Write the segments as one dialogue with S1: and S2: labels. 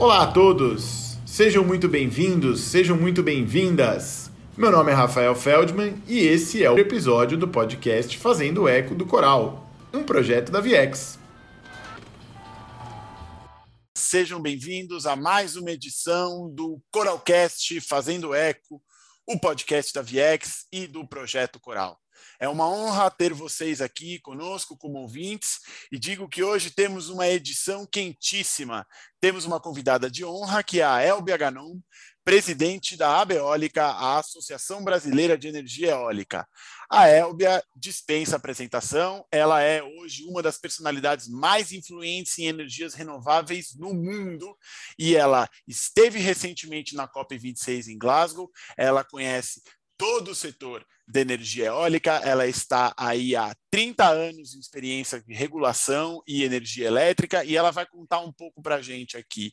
S1: Olá a todos! Sejam muito bem-vindos, sejam muito bem-vindas. Meu nome é Rafael Feldman e esse é o episódio do podcast Fazendo Eco do Coral, um projeto da Viex. Sejam bem-vindos a mais uma edição do Coralcast Fazendo Eco, o podcast da Viex e do Projeto Coral. É uma honra ter vocês aqui conosco como ouvintes e digo que hoje temos uma edição quentíssima. Temos uma convidada de honra que é a Elbia Ganon, presidente da Abeólica, a Associação Brasileira de Energia Eólica. A Elbia dispensa apresentação, ela é hoje uma das personalidades mais influentes em energias renováveis no mundo e ela esteve recentemente na COP26 em Glasgow, ela conhece todo o setor de energia eólica, ela está aí há 30 anos de experiência de regulação e energia elétrica, e ela vai contar um pouco para a gente aqui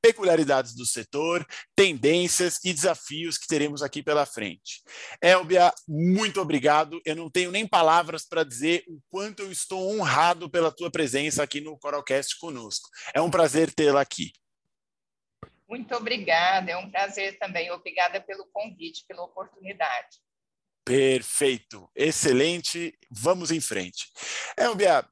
S1: peculiaridades do setor, tendências e desafios que teremos aqui pela frente. Elbia, muito obrigado. Eu não tenho nem palavras para dizer o quanto eu estou honrado pela tua presença aqui no Coralcast conosco. É um prazer tê-la aqui.
S2: Muito obrigada, é um prazer também. Obrigada pelo convite, pela oportunidade.
S1: Perfeito, excelente. Vamos em frente. Elbia,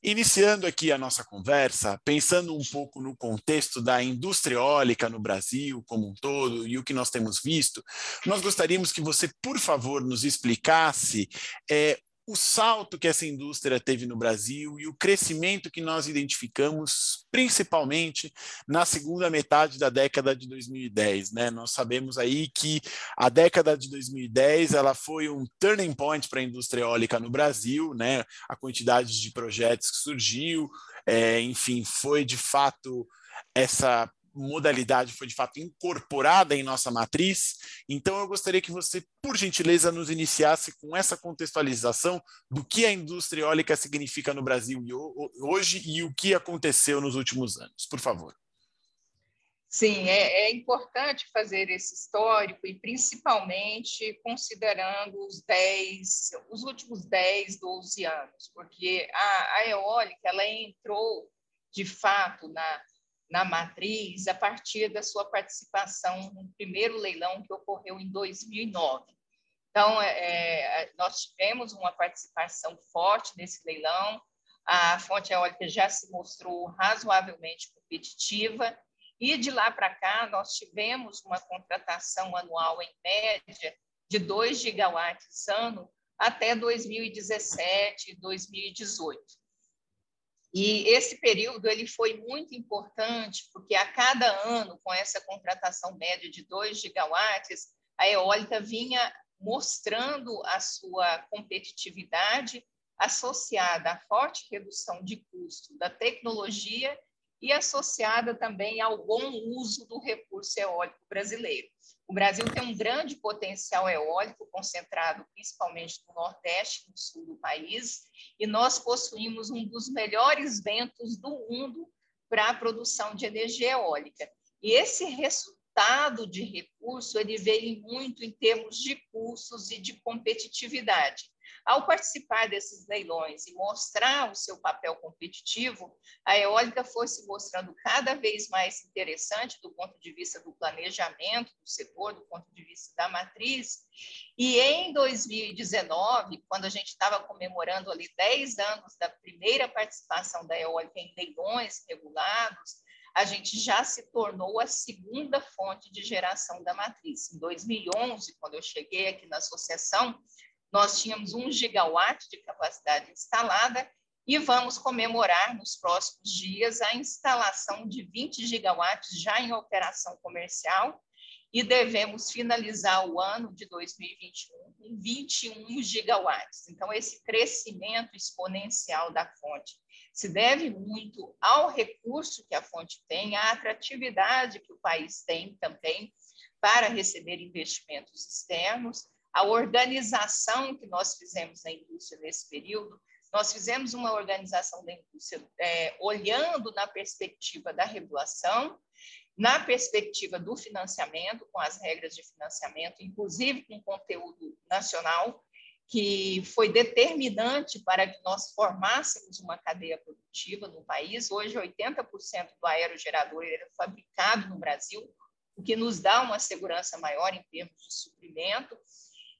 S1: iniciando aqui a nossa conversa, pensando um pouco no contexto da indústria eólica no Brasil como um todo e o que nós temos visto, nós gostaríamos que você, por favor, nos explicasse é, o salto que essa indústria teve no Brasil e o crescimento que nós identificamos, principalmente na segunda metade da década de 2010. Né? Nós sabemos aí que a década de 2010 ela foi um turning point para a indústria eólica no Brasil, né? a quantidade de projetos que surgiu, é, enfim, foi de fato essa modalidade foi de fato incorporada em nossa matriz. Então, eu gostaria que você, por gentileza, nos iniciasse com essa contextualização do que a indústria eólica significa no Brasil hoje e o que aconteceu nos últimos anos, por favor.
S2: Sim, é, é importante fazer esse histórico e principalmente considerando os 10, os últimos 10, 12 anos, porque a, a eólica ela entrou de fato na na matriz a partir da sua participação no primeiro leilão que ocorreu em 2009. Então, é, é, nós tivemos uma participação forte nesse leilão, a fonte eólica já se mostrou razoavelmente competitiva, e de lá para cá nós tivemos uma contratação anual em média de 2 gigawatts ano até 2017, 2018. E esse período ele foi muito importante, porque a cada ano, com essa contratação média de 2 gigawatts, a eólica vinha mostrando a sua competitividade associada à forte redução de custo da tecnologia e associada também ao bom uso do recurso eólico brasileiro. O Brasil tem um grande potencial eólico concentrado principalmente no Nordeste e no Sul do país, e nós possuímos um dos melhores ventos do mundo para a produção de energia eólica. E esse resultado de recurso ele veio muito em termos de custos e de competitividade. Ao participar desses leilões e mostrar o seu papel competitivo, a eólica foi se mostrando cada vez mais interessante do ponto de vista do planejamento do setor, do ponto de vista da matriz. E em 2019, quando a gente estava comemorando ali 10 anos da primeira participação da eólica em leilões regulados, a gente já se tornou a segunda fonte de geração da matriz. Em 2011, quando eu cheguei aqui na associação, nós tínhamos um gigawatt de capacidade instalada e vamos comemorar nos próximos dias a instalação de 20 gigawatts já em operação comercial e devemos finalizar o ano de 2021 com 21 gigawatts. Então, esse crescimento exponencial da fonte se deve muito ao recurso que a fonte tem, à atratividade que o país tem também para receber investimentos externos a organização que nós fizemos na indústria nesse período, nós fizemos uma organização da indústria é, olhando na perspectiva da regulação, na perspectiva do financiamento, com as regras de financiamento, inclusive com conteúdo nacional, que foi determinante para que nós formássemos uma cadeia produtiva no país. Hoje, 80% do aerogerador é fabricado no Brasil, o que nos dá uma segurança maior em termos de suprimento,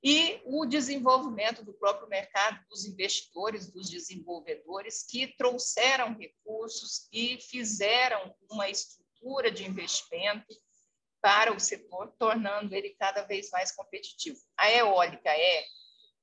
S2: e o desenvolvimento do próprio mercado, dos investidores, dos desenvolvedores, que trouxeram recursos e fizeram uma estrutura de investimento para o setor, tornando ele cada vez mais competitivo. A eólica é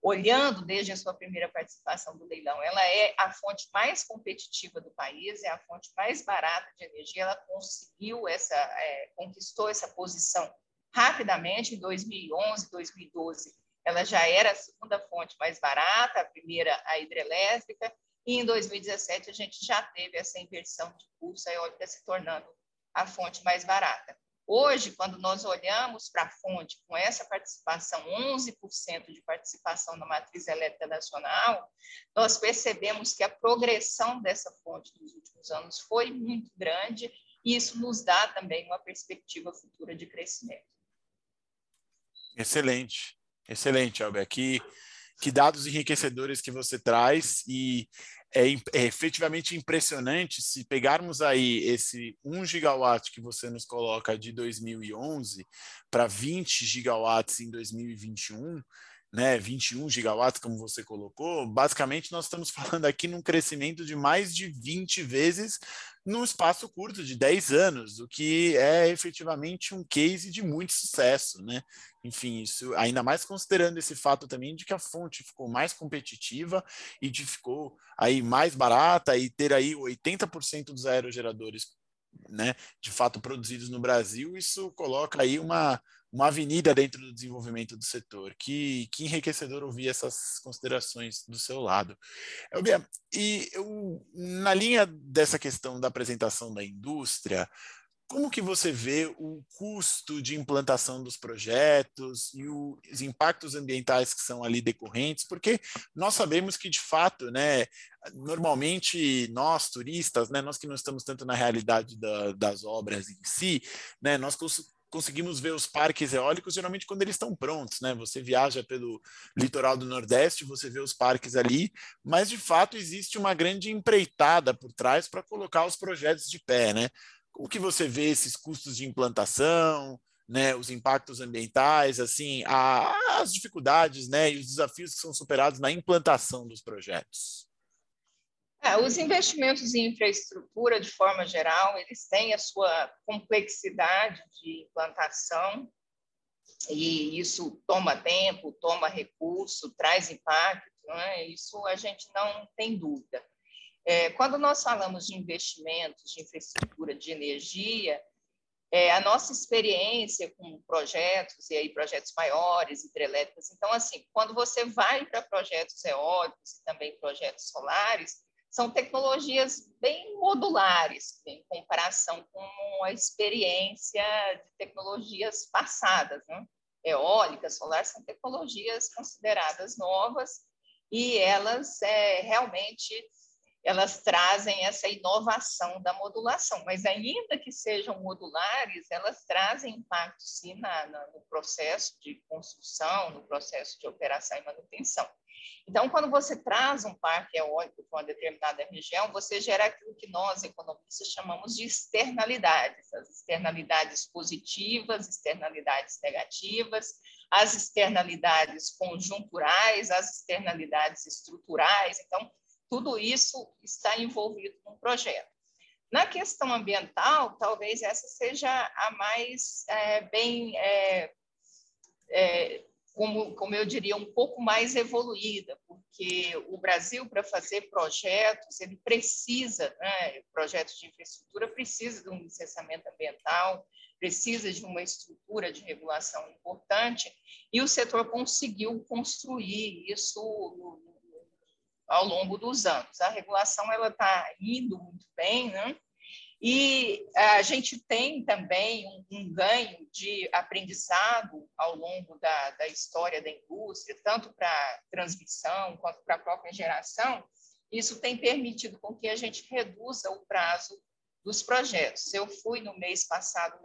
S2: olhando desde a sua primeira participação do leilão, ela é a fonte mais competitiva do país, é a fonte mais barata de energia. Ela conseguiu essa, é, conquistou essa posição rapidamente em 2011, 2012. Ela já era a segunda fonte mais barata, a primeira a hidrelétrica, e em 2017 a gente já teve essa inversão de curso, a eólica se tornando a fonte mais barata. Hoje, quando nós olhamos para a fonte com essa participação, 11% de participação na matriz elétrica nacional, nós percebemos que a progressão dessa fonte nos últimos anos foi muito grande e isso nos dá também uma perspectiva futura de crescimento.
S1: Excelente, excelente, Albert. Que, que dados enriquecedores que você traz e é, é, efetivamente impressionante se pegarmos aí esse 1 gigawatt que você nos coloca de 2011 para 20 gigawatts em 2021, né, 21 gigawatts, como você colocou, basicamente nós estamos falando aqui num crescimento de mais de 20 vezes num espaço curto de 10 anos, o que é efetivamente um case de muito sucesso, né? Enfim, isso ainda mais considerando esse fato também de que a fonte ficou mais competitiva e de ficou aí mais barata e ter aí 80% dos aerogeradores né, de fato produzidos no Brasil, isso coloca aí uma, uma avenida dentro do desenvolvimento do setor. Que, que enriquecedor ouvir essas considerações do seu lado. Elbia, e eu, na linha dessa questão da apresentação da indústria, como que você vê o custo de implantação dos projetos e os impactos ambientais que são ali decorrentes? Porque nós sabemos que, de fato, né, normalmente nós, turistas, né, nós que não estamos tanto na realidade da, das obras em si, né, nós conseguimos ver os parques eólicos geralmente quando eles estão prontos, né? Você viaja pelo litoral do Nordeste, você vê os parques ali, mas de fato existe uma grande empreitada por trás para colocar os projetos de pé, né? Como que você vê esses custos de implantação, né, os impactos ambientais, assim, a, as dificuldades, né, e os desafios que são superados na implantação dos projetos?
S2: É, os investimentos em infraestrutura, de forma geral, eles têm a sua complexidade de implantação e isso toma tempo, toma recurso, traz impacto, né? isso a gente não tem dúvida. É, quando nós falamos de investimentos de infraestrutura de energia, é, a nossa experiência com projetos, e aí projetos maiores, hidrelétricas, então, assim, quando você vai para projetos eólicos e também projetos solares, são tecnologias bem modulares, em comparação com a experiência de tecnologias passadas. Né? Eólica, solar, são tecnologias consideradas novas e elas é, realmente elas trazem essa inovação da modulação, mas ainda que sejam modulares, elas trazem impacto sim na, na, no processo de construção, no processo de operação e manutenção. Então, quando você traz um parque eólico para uma determinada região, você gera aquilo que nós, economistas, chamamos de externalidades, as externalidades positivas, externalidades negativas, as externalidades conjunturais, as externalidades estruturais. Então, tudo isso está envolvido no projeto. Na questão ambiental, talvez essa seja a mais é, bem, é, é, como, como eu diria, um pouco mais evoluída, porque o Brasil, para fazer projetos, ele precisa, né, projetos de infraestrutura, precisa de um licenciamento ambiental, precisa de uma estrutura de regulação importante, e o setor conseguiu construir isso no, ao longo dos anos. A regulação ela está indo muito bem, né? E a gente tem também um, um, ganho de aprendizado ao longo da, da história da indústria, tanto para transmissão quanto para a própria geração. Isso tem permitido com que a gente reduza o prazo dos projetos. Eu fui no mês passado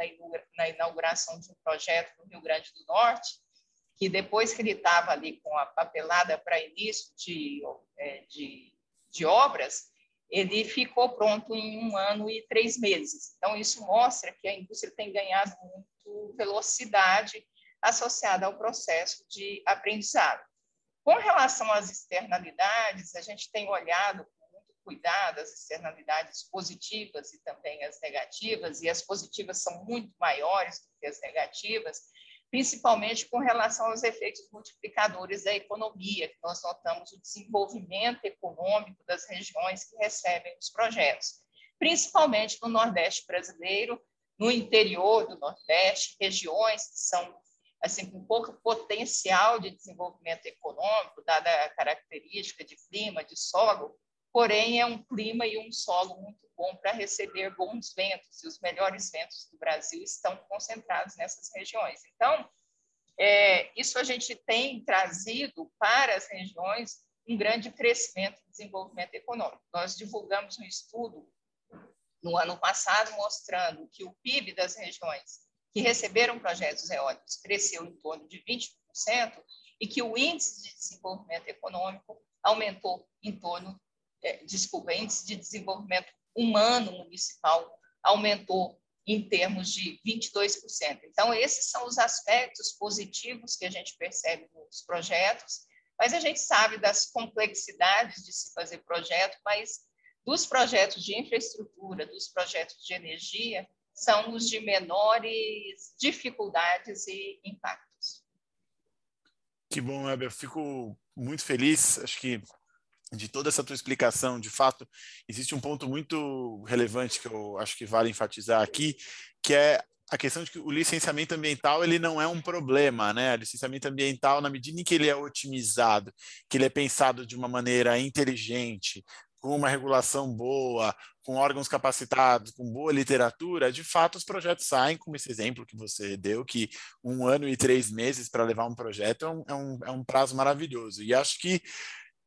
S2: na inauguração de um projeto no Rio Grande do Norte, que depois que ele estava ali com a papelada para início de, é, de, de obras, ele ficou pronto em um ano e três meses. Então, isso mostra que a indústria tem ganhado muito velocidade associada ao processo de aprendizado. Com relação às externalidades, a gente tem olhado com muito cuidado as externalidades positivas e também as negativas, e as positivas são muito maiores do que as negativas, principalmente com relação aos efeitos multiplicadores da economia, que nós notamos o desenvolvimento econômico das regiões que recebem os projetos, principalmente no Nordeste brasileiro, no interior do Nordeste, regiões que são assim com pouco potencial de desenvolvimento econômico, dada a característica de clima, de solo, porém é um clima e um solo muito bom para receber bons ventos, e os melhores ventos do Brasil estão concentrados nessas regiões. Então, é, isso a gente tem trazido para as regiões um grande crescimento e desenvolvimento econômico. Nós divulgamos um estudo no ano passado mostrando que o PIB das regiões que receberam projetos eólicos cresceu em torno de 20% e que o índice de desenvolvimento econômico aumentou em torno, é, desculpa, índice de desenvolvimento humano municipal aumentou em termos de 22%. Então, esses são os aspectos positivos que a gente percebe nos projetos, mas a gente sabe das complexidades de se fazer projeto, mas dos projetos de infraestrutura, dos projetos de energia, são os de menores dificuldades e impactos.
S1: Que bom, Weber. Fico muito feliz. Acho que de toda essa tua explicação, de fato, existe um ponto muito relevante que eu acho que vale enfatizar aqui, que é a questão de que o licenciamento ambiental ele não é um problema, né? O licenciamento ambiental, na medida em que ele é otimizado, que ele é pensado de uma maneira inteligente, com uma regulação boa, com órgãos capacitados, com boa literatura, de fato os projetos saem, como esse exemplo que você deu, que um ano e três meses para levar um projeto é um, é um, é um prazo maravilhoso. E acho que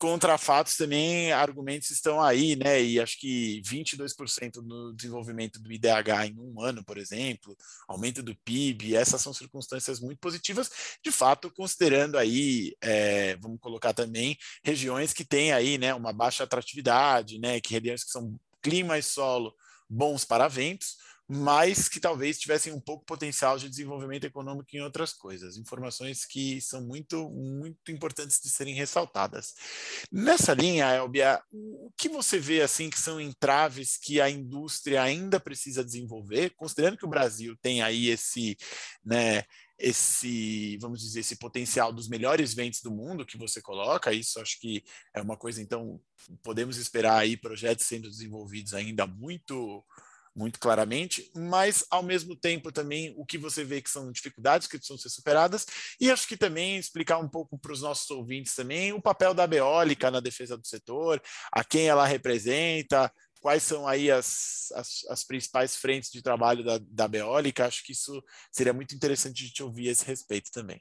S1: contra fatos também argumentos estão aí, né? E acho que 22% no desenvolvimento do IDH em um ano, por exemplo, aumento do PIB, essas são circunstâncias muito positivas, de fato, considerando aí, é, vamos colocar também regiões que têm aí, né, uma baixa atratividade, né? Que regiões que são clima e solo bons para ventos, mas que talvez tivessem um pouco potencial de desenvolvimento econômico em outras coisas. Informações que são muito, muito importantes de serem ressaltadas. Nessa linha, Elbia, o que você vê assim que são entraves que a indústria ainda precisa desenvolver, considerando que o Brasil tem aí esse, né, esse, vamos dizer, esse potencial dos melhores ventos do mundo que você coloca, isso acho que é uma coisa, então, podemos esperar aí projetos sendo desenvolvidos ainda muito muito claramente, mas ao mesmo tempo também o que você vê que são dificuldades que precisam ser superadas, e acho que também explicar um pouco para os nossos ouvintes também o papel da beólica na defesa do setor, a quem ela representa, quais são aí as, as, as principais frentes de trabalho da, da beólica, acho que isso seria muito interessante de te ouvir a esse respeito também.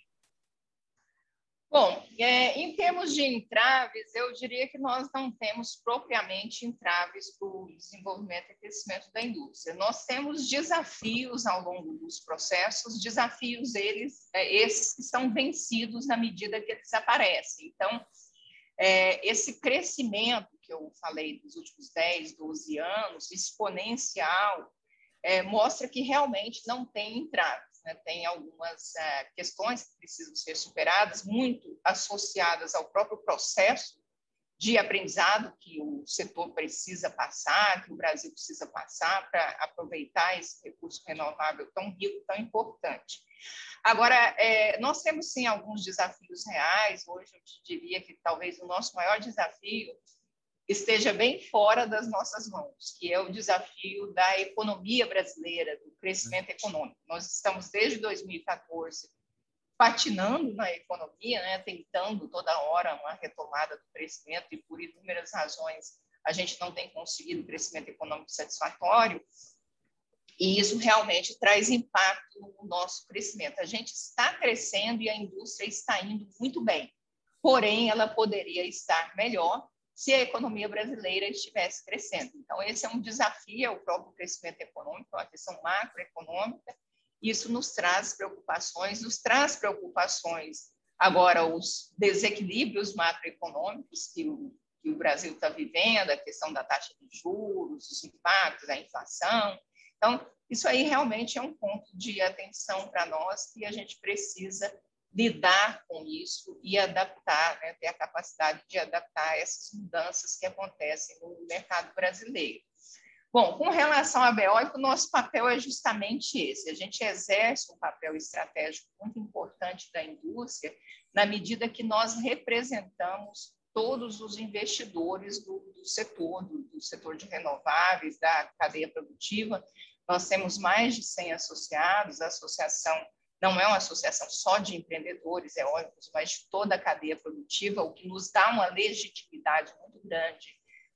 S2: Bom, é, em termos de entraves, eu diria que nós não temos propriamente entraves para o desenvolvimento e crescimento da indústria. Nós temos desafios ao longo dos processos, desafios eles, é, esses que são vencidos na medida que eles aparecem. Então, é, esse crescimento que eu falei dos últimos 10, 12 anos, exponencial, é, mostra que realmente não tem entrave né, tem algumas é, questões que precisam ser superadas, muito associadas ao próprio processo de aprendizado que o setor precisa passar, que o Brasil precisa passar para aproveitar esse recurso renovável tão rico, tão importante. Agora, é, nós temos sim alguns desafios reais. Hoje eu te diria que talvez o nosso maior desafio esteja bem fora das nossas mãos, que é o desafio da economia brasileira, do crescimento econômico. Nós estamos desde 2014 patinando na economia, né, tentando toda hora uma retomada do crescimento e por inúmeras razões a gente não tem conseguido crescimento econômico satisfatório. E isso realmente traz impacto no nosso crescimento. A gente está crescendo e a indústria está indo muito bem. Porém, ela poderia estar melhor se a economia brasileira estivesse crescendo. Então, esse é um desafio, o próprio crescimento econômico, a questão macroeconômica. Isso nos traz preocupações, nos traz preocupações Agora, os desequilíbrios macroeconômicos que o, que o Brasil está vivendo, a questão da taxa de juros, os impactos da inflação. Então, isso aí realmente é um ponto de atenção para nós e a gente precisa lidar com isso e adaptar, né, ter a capacidade de adaptar essas mudanças que acontecem no mercado brasileiro. Bom, com relação à BEOIC, o nosso papel é justamente esse. A gente exerce um papel estratégico muito importante da indústria, na medida que nós representamos todos os investidores do, do setor, do, do, setor de renováveis, da cadeia produtiva. Nós temos mais de 100 associados, a associação não é uma associação só de empreendedores eólicos, mas de toda a cadeia produtiva, o que nos dá uma legitimidade muito grande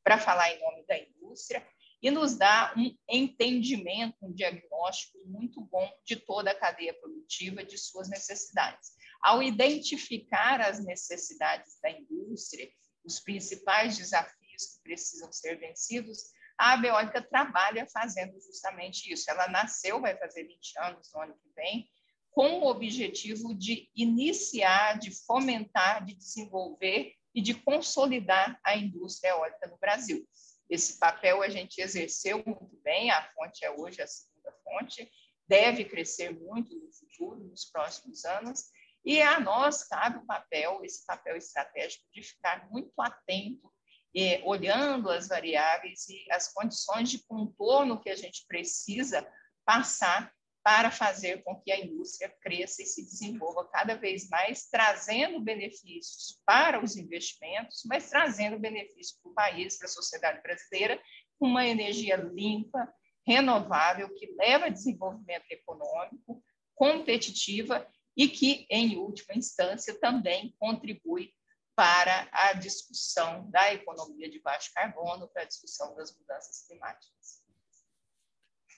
S2: para falar em nome da indústria e nos dá um entendimento, um diagnóstico muito bom de toda a cadeia produtiva, de suas necessidades. Ao identificar as necessidades da indústria, os principais desafios que precisam ser vencidos, a Abeólica trabalha fazendo justamente isso. Ela nasceu, vai fazer 20 anos no ano que vem, com o objetivo de iniciar, de fomentar, de desenvolver e de consolidar a indústria eólica no Brasil. Esse papel a gente exerceu muito bem, a fonte é hoje a segunda fonte, deve crescer muito no futuro, nos próximos anos, e a nós cabe o papel, esse papel estratégico, de ficar muito atento, eh, olhando as variáveis e as condições de contorno que a gente precisa passar para fazer com que a indústria cresça e se desenvolva cada vez mais, trazendo benefícios para os investimentos, mas trazendo benefícios para o país, para a sociedade brasileira, com uma energia limpa, renovável, que leva a desenvolvimento econômico, competitiva e que, em última instância, também contribui para a discussão da economia de baixo carbono, para a discussão das mudanças climáticas.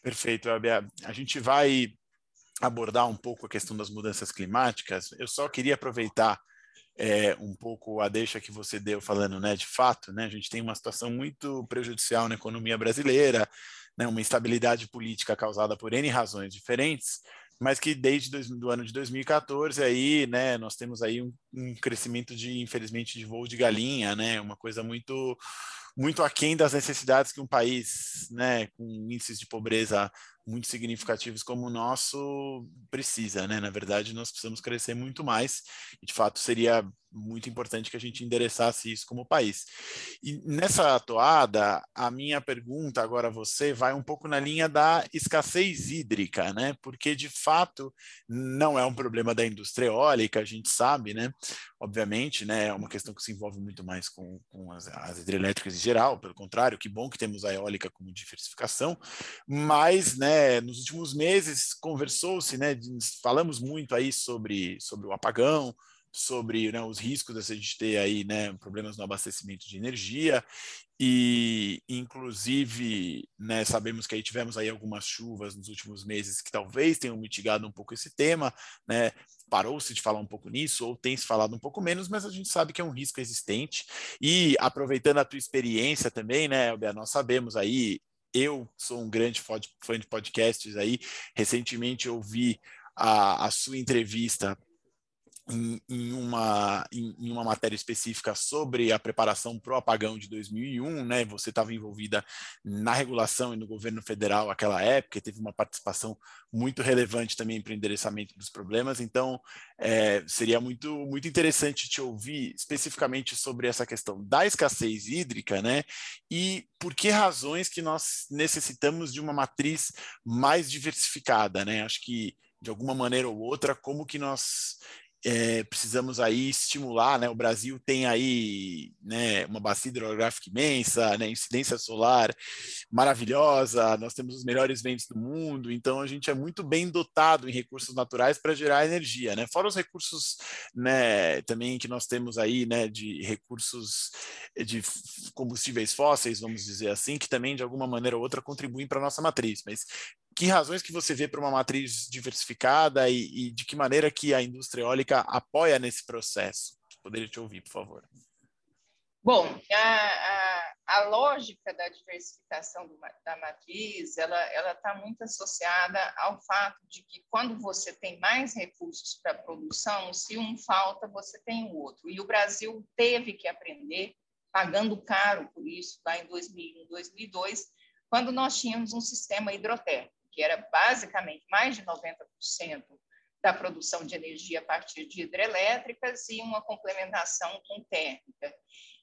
S1: Perfeito. A gente vai abordar um pouco a questão das mudanças climáticas. Eu só queria aproveitar é, um pouco a deixa que você deu falando, né, de fato, né, a gente tem uma situação muito prejudicial na economia brasileira, né, uma instabilidade política causada por N razões diferentes, mas que desde dois, do ano de 2014 aí, né, nós temos aí um, um crescimento de, infelizmente, de voo de galinha, né, uma coisa muito muito aquém das necessidades que um país né, com índices de pobreza muito significativos como o nosso precisa, né? Na verdade, nós precisamos crescer muito mais e, de fato, seria muito importante que a gente endereçasse isso como país. E nessa toada, a minha pergunta agora a você vai um pouco na linha da escassez hídrica, né? Porque de fato não é um problema da indústria eólica, a gente sabe, né? Obviamente, né? É uma questão que se envolve muito mais com, com as, as hidrelétricas geral. Pelo contrário, que bom que temos a eólica como diversificação, mas, né? Nos últimos meses conversou-se, né? Falamos muito aí sobre sobre o apagão sobre né, os riscos de a gente ter aí né, problemas no abastecimento de energia e inclusive né, sabemos que aí tivemos aí algumas chuvas nos últimos meses que talvez tenham mitigado um pouco esse tema, né? Parou-se de falar um pouco nisso ou tem se falado um pouco menos, mas a gente sabe que é um risco existente e aproveitando a tua experiência também, né, Elbia, nós sabemos aí eu sou um grande fã de podcasts aí. Recentemente ouvi a, a sua entrevista em, uma, em, uma matéria específica sobre a preparação para o apagão de 2001, né? Você estava envolvida na regulação e no governo federal naquela época, teve uma participação muito relevante também para o endereçamento dos problemas. Então, é, seria muito, muito interessante te ouvir especificamente sobre essa questão da escassez hídrica, né? E por que razões que nós necessitamos de uma matriz mais diversificada, né? Acho que de alguma maneira ou outra, como que nós é, precisamos aí estimular, né? O Brasil tem aí né, uma bacia hidrográfica imensa, né, incidência solar maravilhosa, nós temos os melhores ventos do mundo, então a gente é muito bem dotado em recursos naturais para gerar energia, né? Fora os recursos, né, também que nós temos aí, né, de recursos de combustíveis fósseis, vamos dizer assim, que também de alguma maneira ou outra contribuem para a nossa matriz, mas que razões que você vê para uma matriz diversificada e, e, de que maneira que a indústria eólica apoia nesse processo? Poderia te ouvir, por favor.
S2: Bom, a, a, a lógica da diversificação do, da matriz, ela está muito associada ao fato de que quando você tem mais recursos para produção, se um falta, você tem o outro. E o Brasil teve que aprender, pagando caro por isso, lá em 2001, 2002, quando nós tínhamos um sistema hidrotérmico, que era basicamente mais de 90% da produção de energia a partir de hidrelétricas e uma complementação com térmica.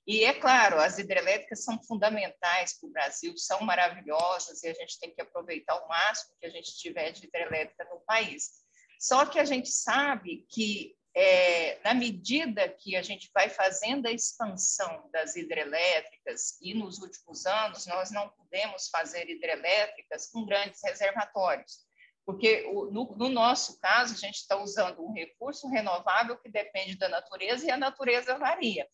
S2: E é claro, as hidrelétricas são fundamentais para o Brasil, são maravilhosas e a gente tem que aproveitar o máximo que a gente tiver de hidrelétrica no país. Só que a gente sabe que, é, na medida que a gente vai fazendo a expansão das hidrelétricas, e nos últimos anos nós não podemos fazer hidrelétricas com grandes reservatórios, porque no, no nosso caso a gente está usando um recurso renovável que depende da natureza e a natureza varia.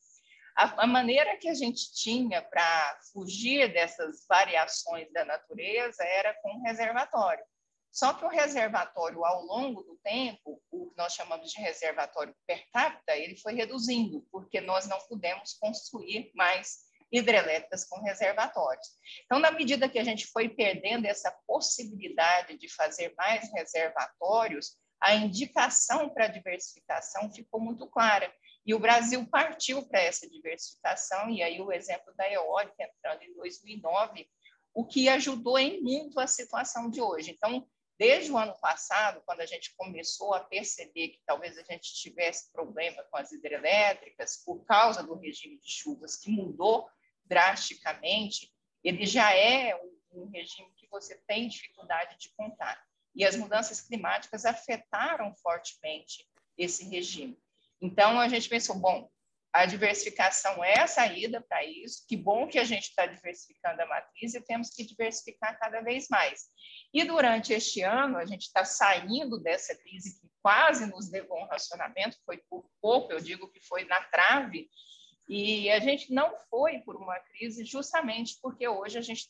S2: A, a maneira que a gente tinha para fugir dessas variações da natureza era com reservatório. Só que o reservatório, ao longo do tempo, o que nós chamamos de reservatório per capita, ele foi reduzindo, porque nós não pudemos construir mais hidrelétricas com reservatórios. Então, na medida que a gente foi perdendo essa possibilidade de fazer mais reservatórios, a indicação para a diversificação ficou muito clara. E o Brasil partiu para essa diversificação, e aí o exemplo da eólica entrando em 2009, o que ajudou em muito a situação de hoje. Então, desde o ano passado, quando a gente começou a perceber que talvez a gente tivesse problema com as hidrelétricas por causa do regime de chuvas que mudou drasticamente, ele já é um, regime que você tem dificuldade de contar. E as mudanças climáticas afetaram fortemente esse regime. Então, a gente pensou, bom, a diversificação é a saída para isso, que bom que a gente está diversificando a matriz e temos que diversificar cada vez mais. E durante este ano, a gente está saindo dessa crise que quase nos levou um racionamento, foi por pouco, eu digo que foi na trave, e a gente não foi por uma crise justamente porque hoje a gente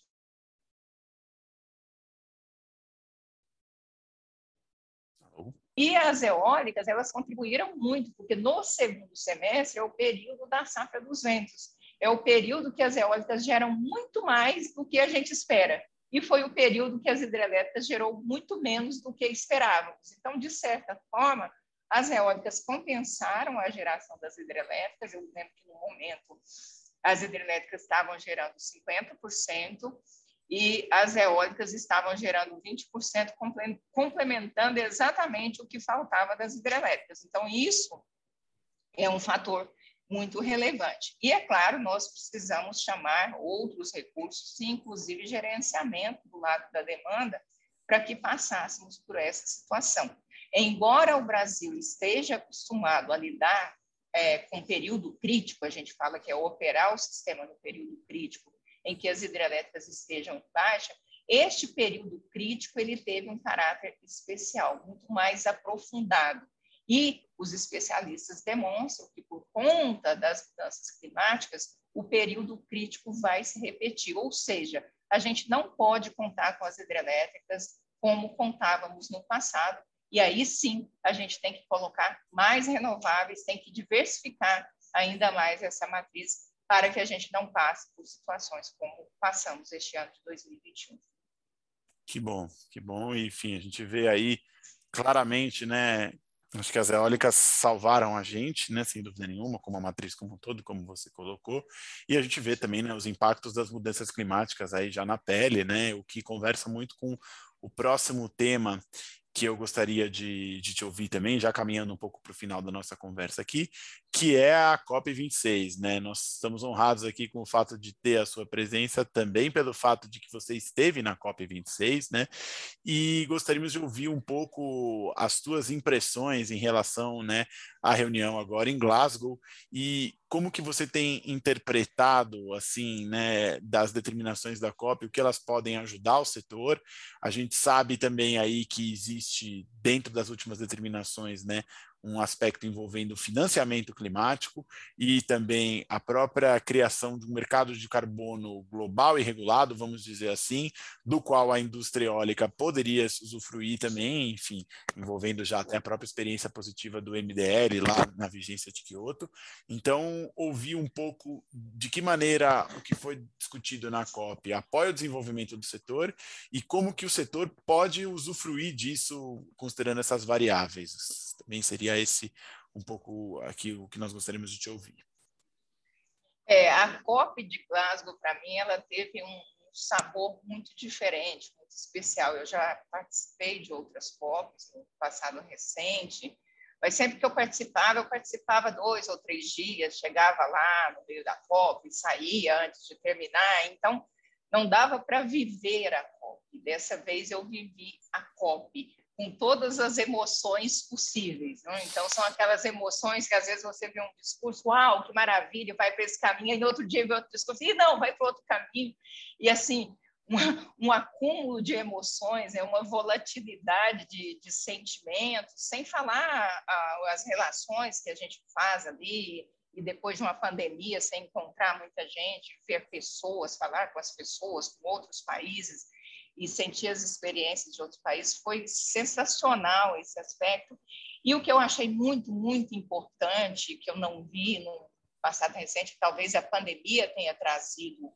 S2: E as eólicas, elas contribuíram muito, porque no segundo semestre é o período da safra dos ventos. É o período que as eólicas geram muito mais do que a gente espera. E foi o período que as hidrelétricas gerou muito menos do que esperávamos. Então, de certa forma, as eólicas compensaram a geração das hidrelétricas. Eu lembro que, no momento, as hidrelétricas estavam gerando 50%, e as eólicas estavam gerando 20%, complementando exatamente o que faltava das hidrelétricas. Então, isso é um fator muito relevante. E, é claro, nós precisamos chamar outros recursos, inclusive gerenciamento do lado da demanda, para que passássemos por essa situação. Embora o Brasil esteja acostumado a lidar é, com período crítico, a gente fala que é operar o sistema no período crítico, em que as hidrelétricas estejam baixa, este período crítico ele teve um caráter especial, muito mais aprofundado. E os especialistas demonstram que, por conta das mudanças climáticas, o período crítico vai se repetir, ou seja, a gente não pode contar com as hidrelétricas como contávamos no passado, e aí sim a gente tem que colocar mais renováveis, tem que diversificar ainda mais essa matriz para que a gente não passe por situações como passamos este ano de 2021.
S1: Que bom, que bom. Enfim, a gente vê aí claramente, né? Acho que as eólicas salvaram a gente, né, sem dúvida nenhuma, como a matriz como um todo, como você colocou. E a gente vê também né, os impactos das mudanças climáticas aí já na pele, né, o que conversa muito com o próximo tema que eu gostaria de, de te ouvir também, já caminhando um pouco para o final da nossa conversa aqui, que é a COP26, né? Nós estamos honrados aqui com o fato de ter a sua presença, também pelo fato de que você esteve na COP26, né? E gostaríamos de ouvir um pouco as tuas impressões em relação, né, à reunião agora em Glasgow e como que você tem interpretado, assim, né, das determinações da COP, o que elas podem ajudar o setor? A gente sabe também aí que existe dentro das últimas determinações, né, um aspecto envolvendo financiamento climático e também a própria criação de um mercado de carbono global e regulado, vamos dizer assim, do qual a indústria eólica poderia usufruir também, enfim, envolvendo já até a própria experiência positiva do MDL lá na vigência de Kyoto. Então, ouvi um pouco de que maneira o que foi discutido na COP apoia o desenvolvimento do setor e como que o setor pode usufruir disso considerando essas variáveis. Também seria esse um pouco aqui o que nós gostaríamos de te ouvir.
S2: É, a COP de Glasgow, para mim, ela teve um sabor muito diferente, muito especial. Eu já participei de outras COPs no passado recente, mas sempre que eu participava, eu participava dois ou três dias, chegava lá no meio da COP saía antes de terminar, então não dava para viver a COP. Dessa vez eu vivi a COP com todas as emoções possíveis. Não? Então, são aquelas emoções que às vezes você vê um discurso, uau, que maravilha, vai para esse caminho, e outro dia vê outro discurso, e não, vai para outro caminho. E assim, um, acúmulo de emoções, é uma volatilidade de, de sentimentos, sem falar as relações que a gente faz ali, e depois de uma pandemia, sem encontrar muita gente, ver pessoas, falar com as pessoas, com outros países, e sentir as experiências de outros países, foi sensacional esse aspecto. E o que eu achei muito, muito importante, que eu não vi no passado recente, talvez a pandemia tenha trazido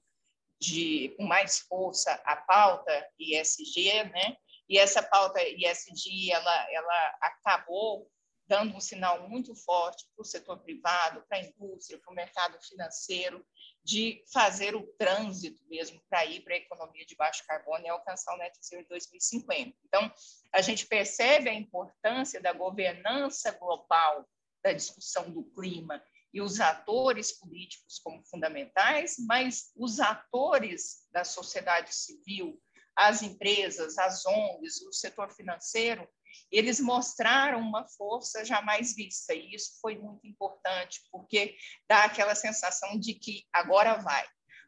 S2: de, com mais força a pauta ISG, né? E essa pauta ISG, ela, ela acabou dando um sinal muito forte para o setor privado, para a indústria, para o mercado financeiro, de fazer o trânsito mesmo para ir para a economia de baixo carbono e alcançar o net zero em 2050. Então, a gente percebe a importância da governança global da discussão do clima e os atores políticos como fundamentais, mas os atores da sociedade civil, as empresas, as ONGs, o setor financeiro, eles mostraram uma força jamais vista, e isso foi muito importante, porque dá aquela sensação de que agora vai.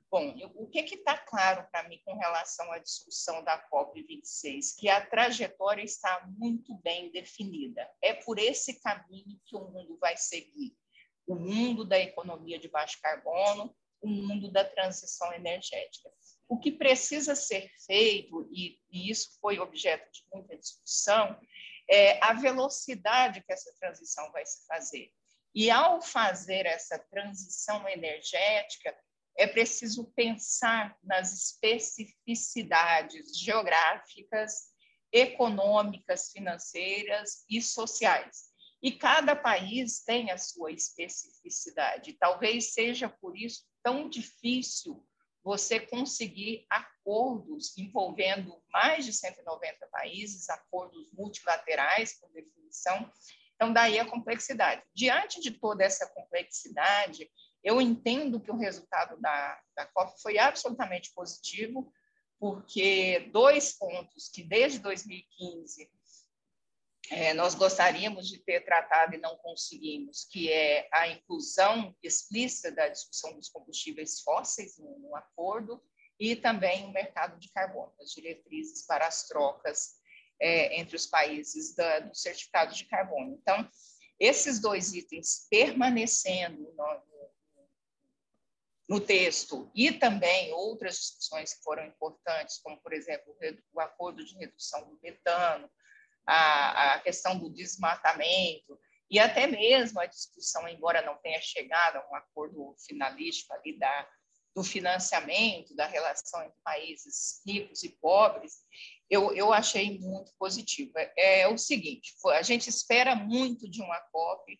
S2: Bom, o que está claro para mim com relação à discussão da COP26? Que a trajetória está muito bem definida. É por esse caminho que o mundo vai seguir. O mundo da economia de baixo carbono, o mundo da transição energética. O que precisa ser feito, e, e isso foi objeto de muita discussão, é a velocidade que essa transição vai se fazer. E ao fazer essa transição energética, é preciso pensar nas especificidades geográficas, econômicas, financeiras e sociais. E cada país tem a sua especificidade. Talvez seja por isso tão difícil você conseguir acordos envolvendo mais de 190 países, acordos multilaterais, por definição. Então, daí a complexidade. Diante de toda essa complexidade, eu entendo que o resultado da, da COP foi absolutamente positivo, porque dois pontos que desde 2015 é, nós gostaríamos de ter tratado e não conseguimos, que é a inclusão explícita da discussão dos combustíveis fósseis no, no acordo e também o mercado de carbono, as diretrizes para as trocas é, entre os países da, do certificado de carbono. Então, esses dois itens permanecendo no, no texto e também outras discussões que foram importantes, como, por exemplo, o acordo de redução do metano, a, a questão do desmatamento e até mesmo a discussão, embora não tenha chegado a um acordo finalístico ali da, do financiamento, da relação entre países ricos e pobres, eu, eu achei muito positivo. É, é o seguinte, a gente espera muito de uma COP,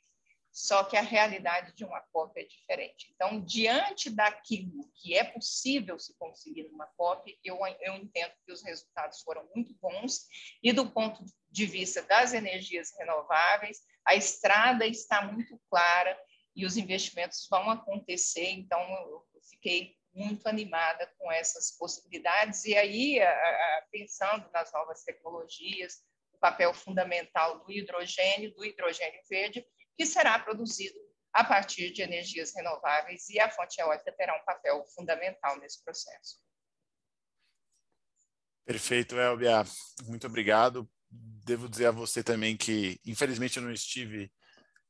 S2: só que a realidade de uma COP é diferente. Então, diante daquilo que é possível se conseguir numa COP, eu, eu entendo que os resultados foram muito bons, e do ponto de vista das energias renováveis, a estrada está muito clara e os investimentos vão acontecer, então eu fiquei muito animada com essas possibilidades, e aí, pensando nas novas tecnologias, o papel fundamental do hidrogênio, do hidrogênio verde, que será produzido a partir de energias renováveis e a fonte eólica terá um papel fundamental nesse processo.
S1: Perfeito, Elbia. Muito obrigado. Devo dizer a você também que, infelizmente, eu não estive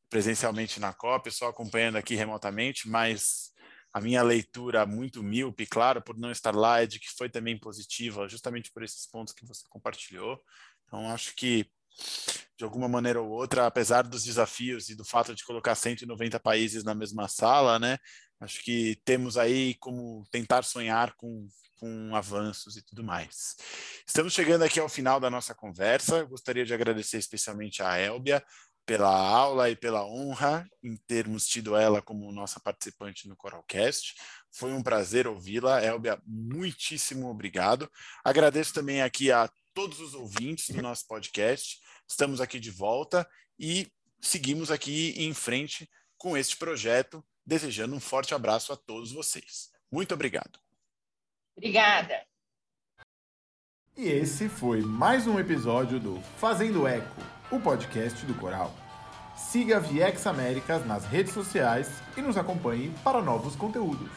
S1: presencialmente na COP, só acompanhando aqui remotamente, mas a minha leitura muito míope, claro, por não estar lá, é de que foi também positiva, justamente por esses pontos que você compartilhou. Então, acho que, de alguma maneira ou outra, apesar dos desafios e do fato de colocar 190 países na mesma sala, né, acho que temos aí como tentar sonhar com, com avanços e tudo mais. Estamos chegando aqui ao final da nossa conversa. gostaria de agradecer especialmente a Elbia pela aula e pela honra em termos tido ela como nossa participante no Coralcast. Foi um prazer ouvi-la. Elbia, muitíssimo obrigado. Agradeço também aqui a todos os ouvintes do nosso podcast. Estamos aqui de volta e seguimos aqui em frente com este projeto, desejando um forte abraço a todos vocês. Muito obrigado.
S2: Obrigada.
S1: E esse foi mais um episódio do Fazendo Eco o podcast do Coral. Siga a Viex Américas nas redes sociais e nos acompanhe para novos conteúdos.